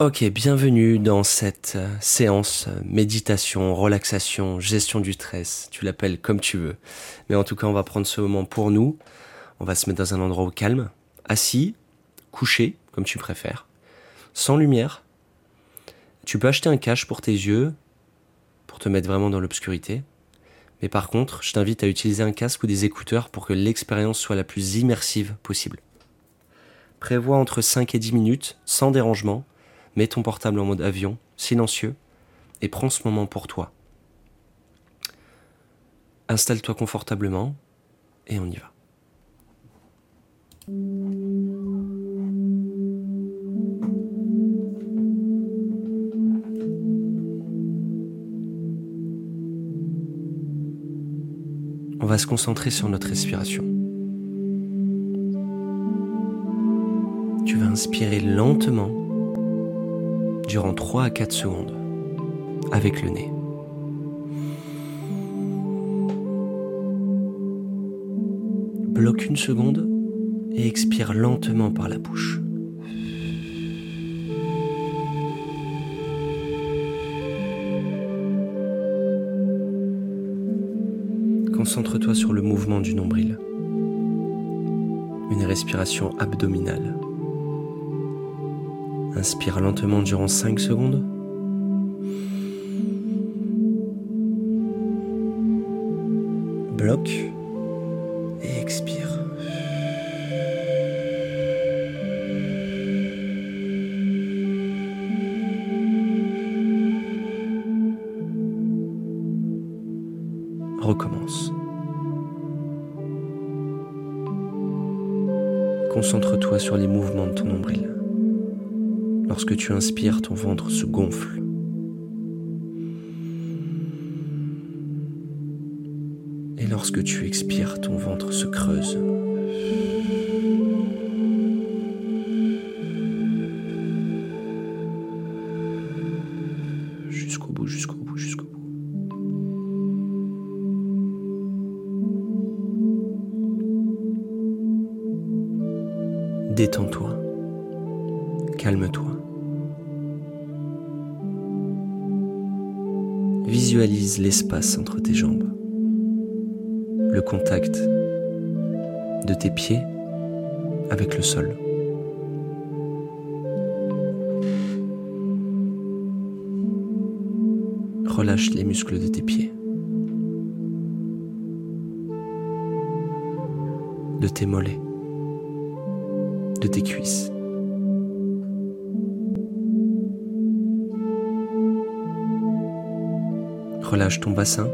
Ok, bienvenue dans cette euh, séance euh, méditation, relaxation, gestion du stress, tu l'appelles comme tu veux. Mais en tout cas, on va prendre ce moment pour nous. On va se mettre dans un endroit calme, assis, couché, comme tu préfères, sans lumière. Tu peux acheter un cache pour tes yeux, pour te mettre vraiment dans l'obscurité. Mais par contre, je t'invite à utiliser un casque ou des écouteurs pour que l'expérience soit la plus immersive possible. Prévois entre 5 et 10 minutes, sans dérangement, mets ton portable en mode avion, silencieux, et prends ce moment pour toi. Installe-toi confortablement et on y va. On va se concentrer sur notre respiration. Tu vas inspirer lentement durant 3 à 4 secondes avec le nez. Bloque une seconde et expire lentement par la bouche. Concentre-toi sur le mouvement du nombril. Une respiration abdominale. Inspire lentement durant 5 secondes. Bloque et expire. Recommence. Concentre-toi sur les mouvements de ton nombril. Lorsque tu inspires, ton ventre se gonfle. Et lorsque tu expires, ton ventre se creuse. Jusqu'au bout, jusqu'au bout, jusqu'au bout. Détends-toi. Calme-toi. Visualise l'espace entre tes jambes, le contact de tes pieds avec le sol. Relâche les muscles de tes pieds, de tes mollets, de tes cuisses. Relâche ton bassin,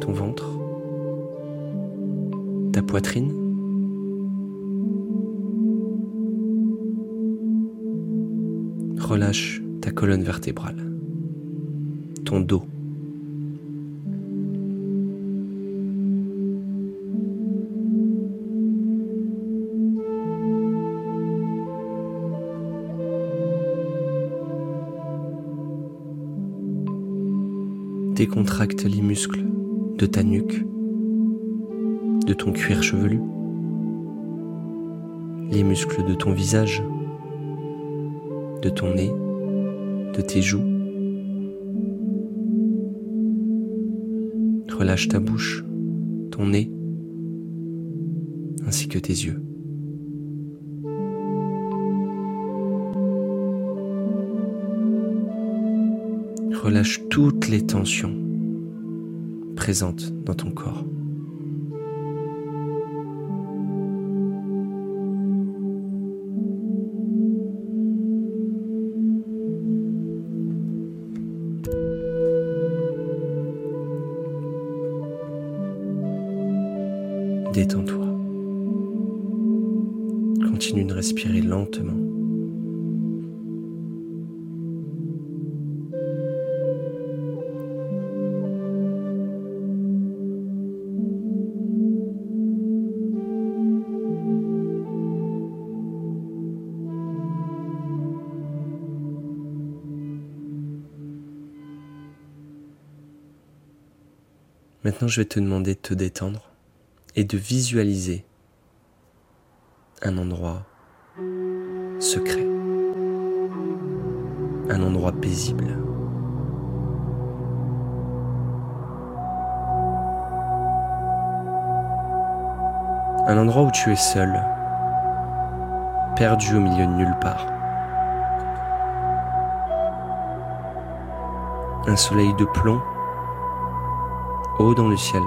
ton ventre, ta poitrine. Relâche ta colonne vertébrale, ton dos. Décontracte les muscles de ta nuque, de ton cuir chevelu, les muscles de ton visage, de ton nez, de tes joues. Relâche ta bouche, ton nez, ainsi que tes yeux. Relâche toutes les tensions présentes dans ton corps. Détends-toi. Continue de respirer lentement. Maintenant, je vais te demander de te détendre et de visualiser un endroit secret, un endroit paisible. Un endroit où tu es seul, perdu au milieu de nulle part. Un soleil de plomb, haut dans le ciel,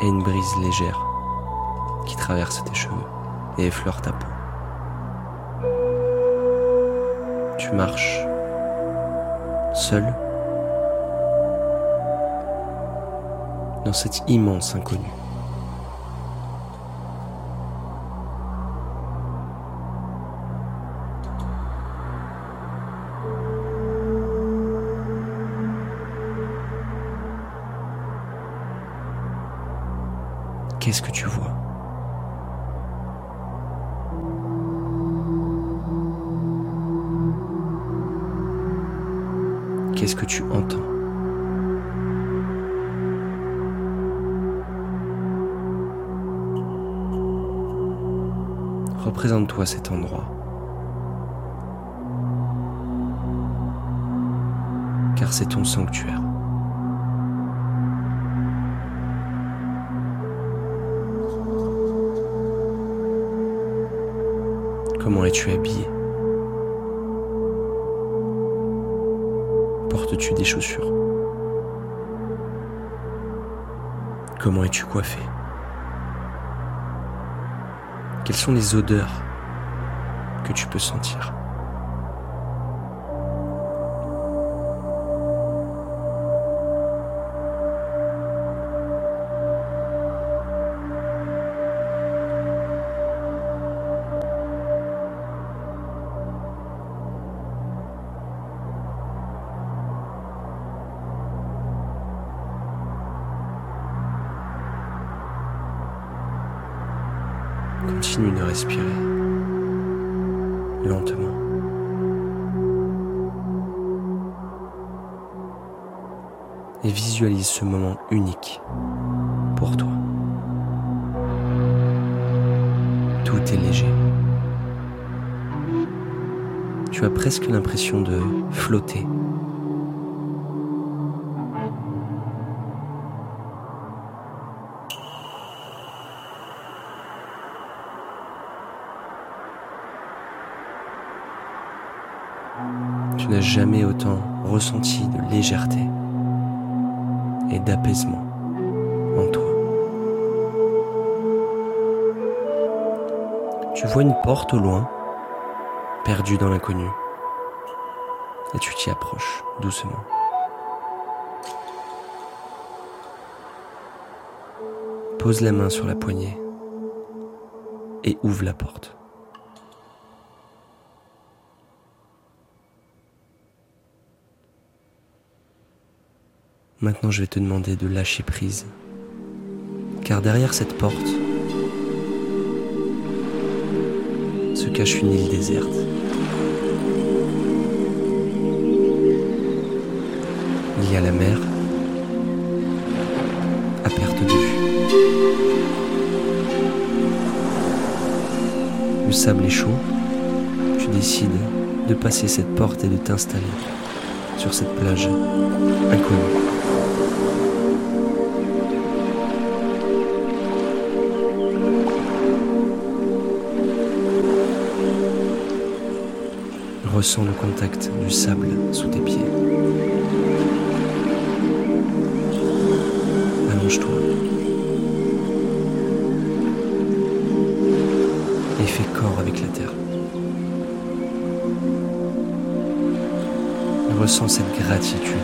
et une brise légère qui traverse tes cheveux et effleure ta peau. Tu marches seul dans cet immense inconnu. Qu'est-ce que tu vois? Qu'est-ce que tu entends? Représente-toi cet endroit. Car c'est ton sanctuaire. Comment es-tu habillé. Portes-tu des chaussures. Comment es-tu coiffé. Quelles sont les odeurs que tu peux sentir De respirer lentement. Et visualise ce moment unique pour toi. Tout est léger. Tu as presque l'impression de flotter Jamais autant ressenti de légèreté et d'apaisement en toi. Tu vois une porte au loin, perdue dans l'inconnu, et tu t'y approches doucement. Pose la main sur la poignée et ouvre la porte. Maintenant, je vais te demander de lâcher prise. Car derrière cette porte se cache une île déserte. Il y a la mer à perte de vue. Le sable est chaud. Tu décides de passer cette porte et de t'installer sur cette plage inconnue. Ressens le contact du sable sous tes pieds. Ressens cette gratitude.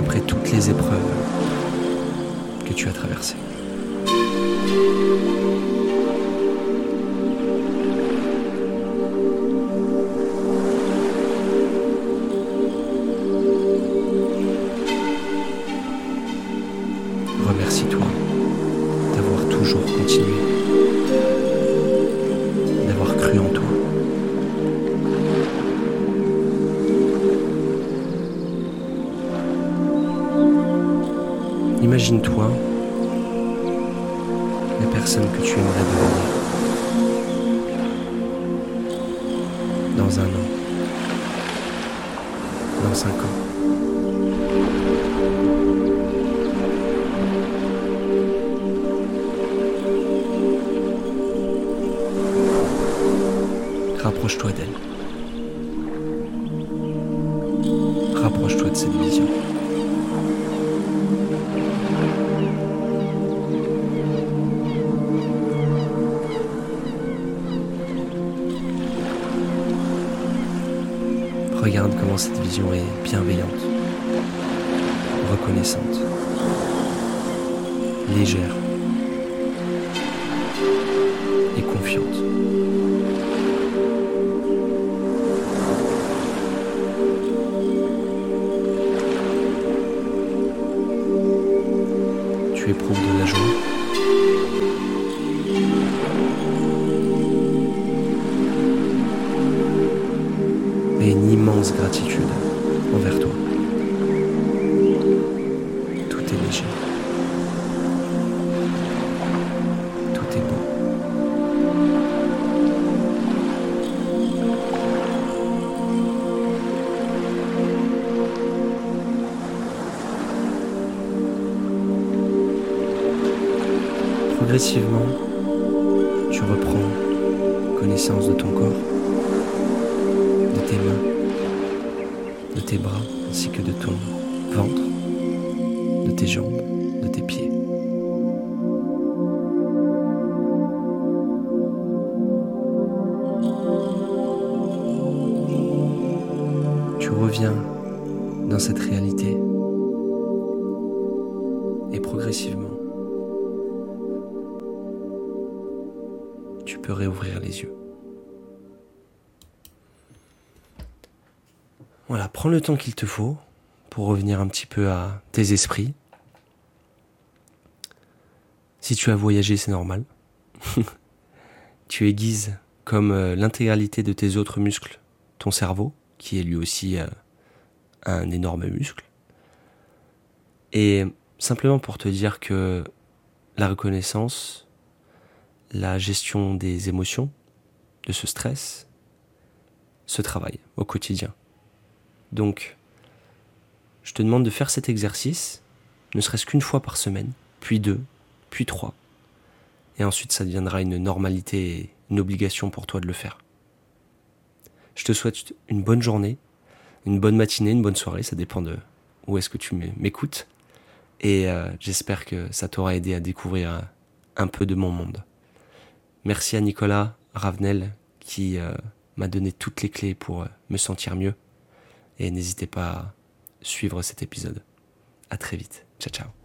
Après toutes les épreuves que tu as traversées. Imagine-toi la personne que tu aimerais devenir dans un an, dans cinq ans. Rapproche-toi d'elle. Rapproche-toi de cette vision. Cette vision est bienveillante, reconnaissante, légère et confiante. Progressivement, tu reprends connaissance de ton corps de tes mains, de tes bras, ainsi que de ton ventre, de tes jambes, de tes pieds. Tu reviens dans cette réalité tu peux réouvrir les yeux. Voilà, prends le temps qu'il te faut pour revenir un petit peu à tes esprits. Si tu as voyagé, c'est normal. tu aiguises comme euh, l'intégralité de tes autres muscles ton cerveau, qui est lui aussi euh, un énorme muscle. Et simplement pour te dire que la reconnaissance, la gestion des émotions, de ce stress, se travaille au quotidien. Donc, je te demande de faire cet exercice, ne serait-ce qu'une fois par semaine, puis deux, puis trois. Et ensuite, ça deviendra une normalité et une obligation pour toi de le faire. Je te souhaite une bonne journée, une bonne matinée, une bonne soirée, ça dépend de où est-ce que tu m'écoutes. Et euh, j'espère que ça t'aura aidé à découvrir un, peu de mon monde. Merci à Nicolas Ravenel qui euh, m'a donné toutes les clés pour euh, me sentir mieux et n'hésitez pas à suivre cet épisode. À très vite. Ciao ciao.